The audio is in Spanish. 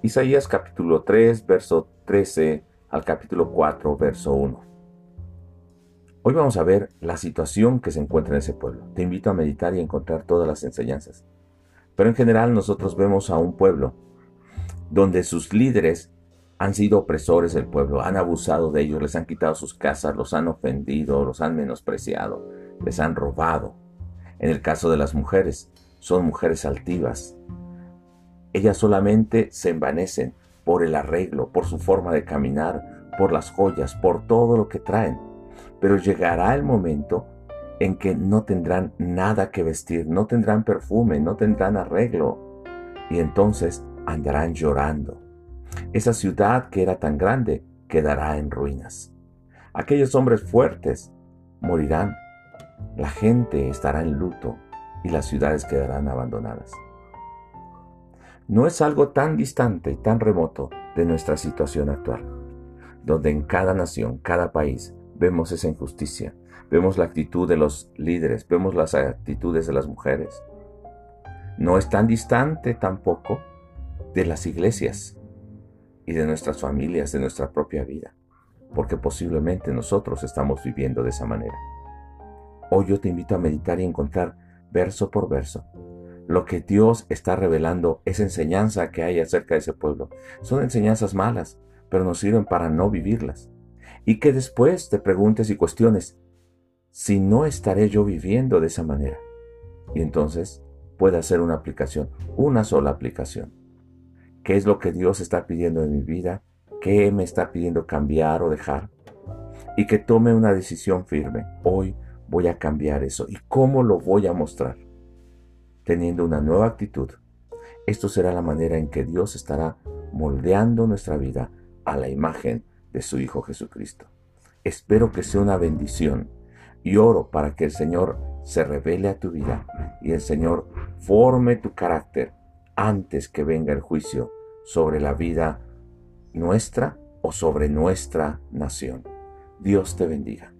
Isaías capítulo 3, verso 13 al capítulo 4, verso 1. Hoy vamos a ver la situación que se encuentra en ese pueblo. Te invito a meditar y a encontrar todas las enseñanzas. Pero en general nosotros vemos a un pueblo donde sus líderes han sido opresores del pueblo, han abusado de ellos, les han quitado sus casas, los han ofendido, los han menospreciado, les han robado. En el caso de las mujeres, son mujeres altivas, ellas solamente se envanecen por el arreglo, por su forma de caminar, por las joyas, por todo lo que traen. Pero llegará el momento en que no tendrán nada que vestir, no tendrán perfume, no tendrán arreglo. Y entonces andarán llorando. Esa ciudad que era tan grande quedará en ruinas. Aquellos hombres fuertes morirán. La gente estará en luto y las ciudades quedarán abandonadas no es algo tan distante y tan remoto de nuestra situación actual, donde en cada nación, cada país, vemos esa injusticia, vemos la actitud de los líderes, vemos las actitudes de las mujeres. No es tan distante tampoco de las iglesias y de nuestras familias, de nuestra propia vida, porque posiblemente nosotros estamos viviendo de esa manera. Hoy yo te invito a meditar y encontrar verso por verso lo que Dios está revelando, esa enseñanza que hay acerca de ese pueblo. Son enseñanzas malas, pero nos sirven para no vivirlas. Y que después te preguntes y cuestiones, si no estaré yo viviendo de esa manera. Y entonces puede hacer una aplicación, una sola aplicación. ¿Qué es lo que Dios está pidiendo en mi vida? ¿Qué me está pidiendo cambiar o dejar? Y que tome una decisión firme. Hoy voy a cambiar eso. ¿Y cómo lo voy a mostrar? Teniendo una nueva actitud. Esto será la manera en que Dios estará moldeando nuestra vida a la imagen de su Hijo Jesucristo. Espero que sea una bendición y oro para que el Señor se revele a tu vida y el Señor forme tu carácter antes que venga el juicio sobre la vida nuestra o sobre nuestra nación. Dios te bendiga.